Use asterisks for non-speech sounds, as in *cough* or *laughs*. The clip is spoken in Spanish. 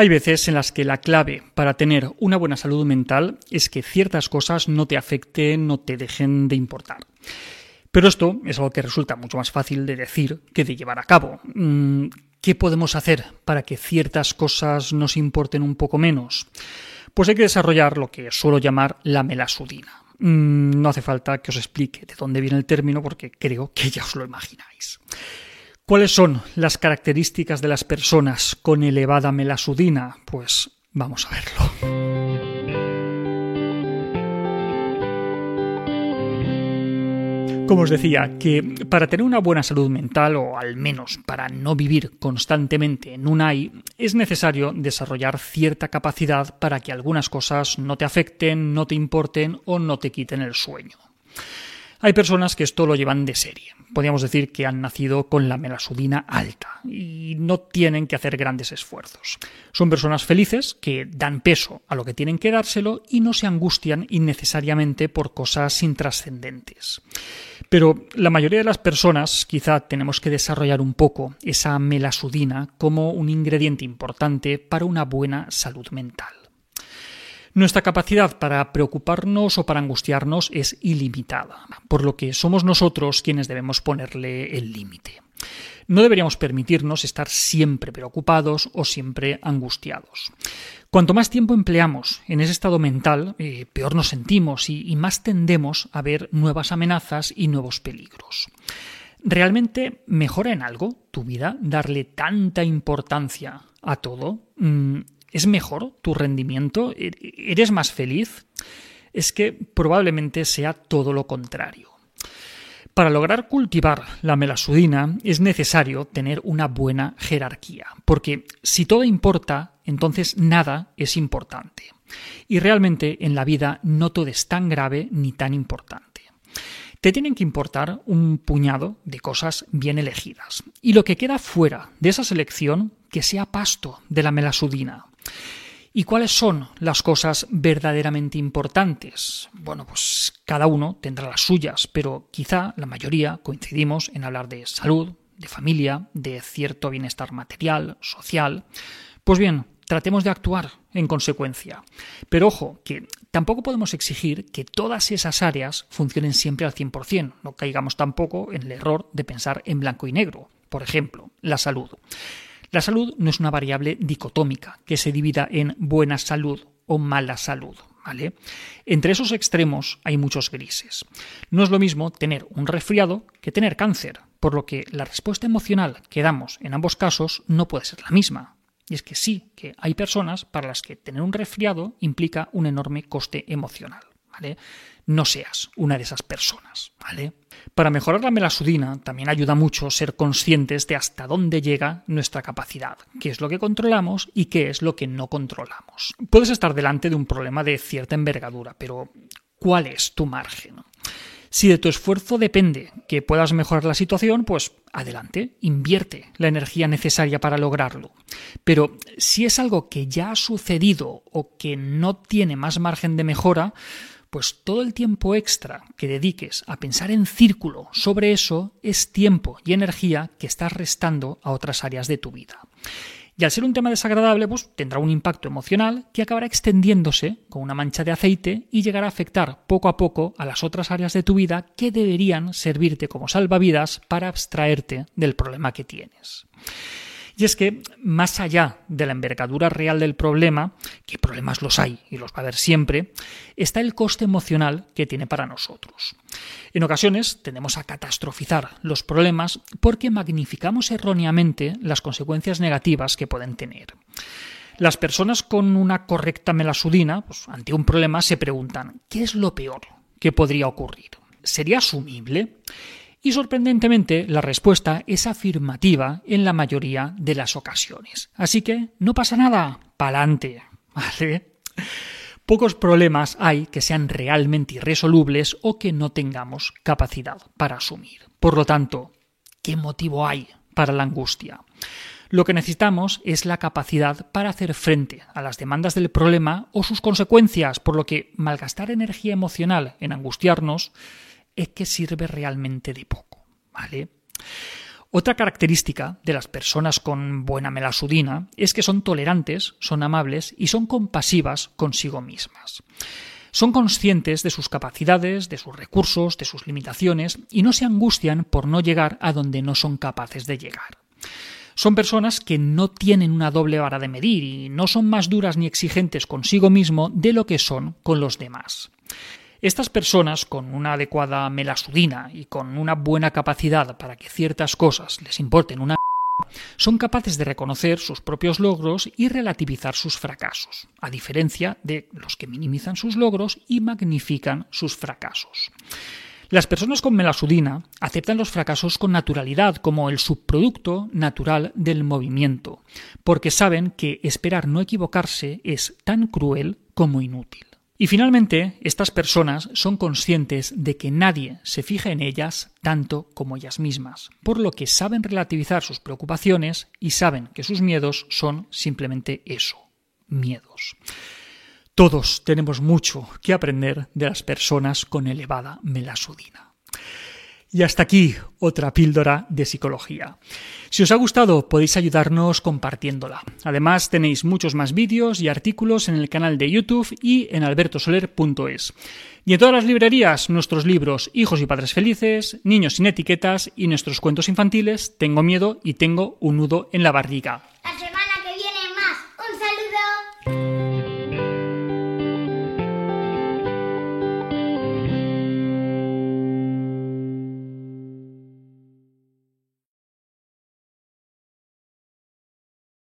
Hay veces en las que la clave para tener una buena salud mental es que ciertas cosas no te afecten, no te dejen de importar. Pero esto es algo que resulta mucho más fácil de decir que de llevar a cabo. Mm, ¿Qué podemos hacer para que ciertas cosas nos importen un poco menos? Pues hay que desarrollar lo que suelo llamar la melasudina. Mm, no hace falta que os explique de dónde viene el término porque creo que ya os lo imagináis. ¿Cuáles son las características de las personas con elevada melasudina? Pues vamos a verlo. Como os decía, que para tener una buena salud mental, o al menos para no vivir constantemente en un AI, es necesario desarrollar cierta capacidad para que algunas cosas no te afecten, no te importen o no te quiten el sueño. Hay personas que esto lo llevan de serie. Podríamos decir que han nacido con la melasudina alta y no tienen que hacer grandes esfuerzos. Son personas felices que dan peso a lo que tienen que dárselo y no se angustian innecesariamente por cosas intrascendentes. Pero la mayoría de las personas quizá tenemos que desarrollar un poco esa melasudina como un ingrediente importante para una buena salud mental. Nuestra capacidad para preocuparnos o para angustiarnos es ilimitada, por lo que somos nosotros quienes debemos ponerle el límite. No deberíamos permitirnos estar siempre preocupados o siempre angustiados. Cuanto más tiempo empleamos en ese estado mental, eh, peor nos sentimos y, más tendemos a ver nuevas amenazas y nuevos peligros. ¿Realmente mejora en algo tu vida darle tanta importancia a todo? Mm, ¿Es mejor tu rendimiento? ¿E-, ¿Eres más feliz? Es que probablemente sea todo lo contrario. Para lograr cultivar la melasudina es necesario tener una buena jerarquía, porque si todo importa, entonces nada es importante. Y realmente en la vida no todo es tan grave ni tan importante. Te tienen que importar un puñado de cosas bien elegidas. Y lo que queda fuera de esa selección, que sea pasto de la melasudina. ¿Y cuáles son las cosas verdaderamente importantes? Bueno, pues cada uno tendrá las suyas, pero quizá la mayoría coincidimos en hablar de salud, de familia, de cierto bienestar material, social. Pues bien, tratemos de actuar en consecuencia. Pero ojo, que tampoco podemos exigir que todas esas áreas funcionen siempre al 100%. No caigamos tampoco en el error de pensar en blanco y negro. Por ejemplo, la salud. La salud no es una variable dicotómica que se divida en buena salud o mala salud. Entre esos extremos hay muchos grises. No es lo mismo tener un resfriado que tener cáncer, por lo que la respuesta emocional que damos en ambos casos no puede ser la misma. Y es que sí, que hay personas para las que tener un resfriado implica un enorme coste emocional. ¿Vale? No seas una de esas personas, ¿vale? Para mejorar la melasudina también ayuda mucho ser conscientes de hasta dónde llega nuestra capacidad, qué es lo que controlamos y qué es lo que no controlamos. Puedes estar delante de un problema de cierta envergadura, pero ¿cuál es tu margen? Si de tu esfuerzo depende que puedas mejorar la situación, pues adelante, invierte la energía necesaria para lograrlo. Pero si es algo que ya ha sucedido o que no tiene más margen de mejora, pues todo el tiempo extra que dediques a pensar en círculo sobre eso es tiempo y energía que estás restando a otras áreas de tu vida. Y al ser un tema desagradable, pues tendrá un impacto emocional que acabará extendiéndose con una mancha de aceite y llegará a afectar poco a poco a las otras áreas de tu vida que deberían servirte como salvavidas para abstraerte del problema que tienes. Y es que, más allá de la envergadura real del problema, que problemas los hay y los va a haber siempre, está el coste emocional que tiene para nosotros. En ocasiones tendemos a catastrofizar los problemas porque magnificamos erróneamente las consecuencias negativas que pueden tener. Las personas con una correcta melasudina, pues, ante un problema, se preguntan ¿qué es lo peor que podría ocurrir? ¿Sería asumible? Y sorprendentemente la respuesta es afirmativa en la mayoría de las ocasiones. Así que no pasa nada, pa'lante, *laughs* ¿vale? Pocos problemas hay que sean realmente irresolubles o que no tengamos capacidad para asumir. Por lo tanto, ¿qué motivo hay para la angustia? Lo que necesitamos es la capacidad para hacer frente a las demandas del problema o sus consecuencias, por lo que malgastar energía emocional en angustiarnos es que sirve realmente de poco, ¿vale? Otra característica de las personas con buena melasudina es que son tolerantes, son amables y son compasivas consigo mismas. Son conscientes de sus capacidades, de sus recursos, de sus limitaciones y no se angustian por no llegar a donde no son capaces de llegar. Son personas que no tienen una doble vara de medir y no son más duras ni exigentes consigo mismo de lo que son con los demás. Estas personas, con una adecuada melasudina y con una buena capacidad para que ciertas cosas les importen una son capaces de reconocer sus propios logros y relativizar sus fracasos, a diferencia de los que minimizan sus logros y magnifican sus fracasos. Las personas con melasudina aceptan los fracasos con naturalidad como el subproducto natural del movimiento, porque saben que esperar no equivocarse es tan cruel como inútil. Y finalmente, estas personas son conscientes de que nadie se fija en ellas tanto como ellas mismas, por lo que saben relativizar sus preocupaciones y saben que sus miedos son simplemente eso, miedos. Todos tenemos mucho que aprender de las personas con elevada melasudina. Y hasta aquí otra píldora de psicología. Si os ha gustado podéis ayudarnos compartiéndola. Además tenéis muchos más vídeos y artículos en el canal de YouTube y en albertosoler.es. Y en todas las librerías nuestros libros Hijos y Padres Felices, Niños sin Etiquetas y nuestros cuentos infantiles Tengo miedo y tengo un nudo en la barriga.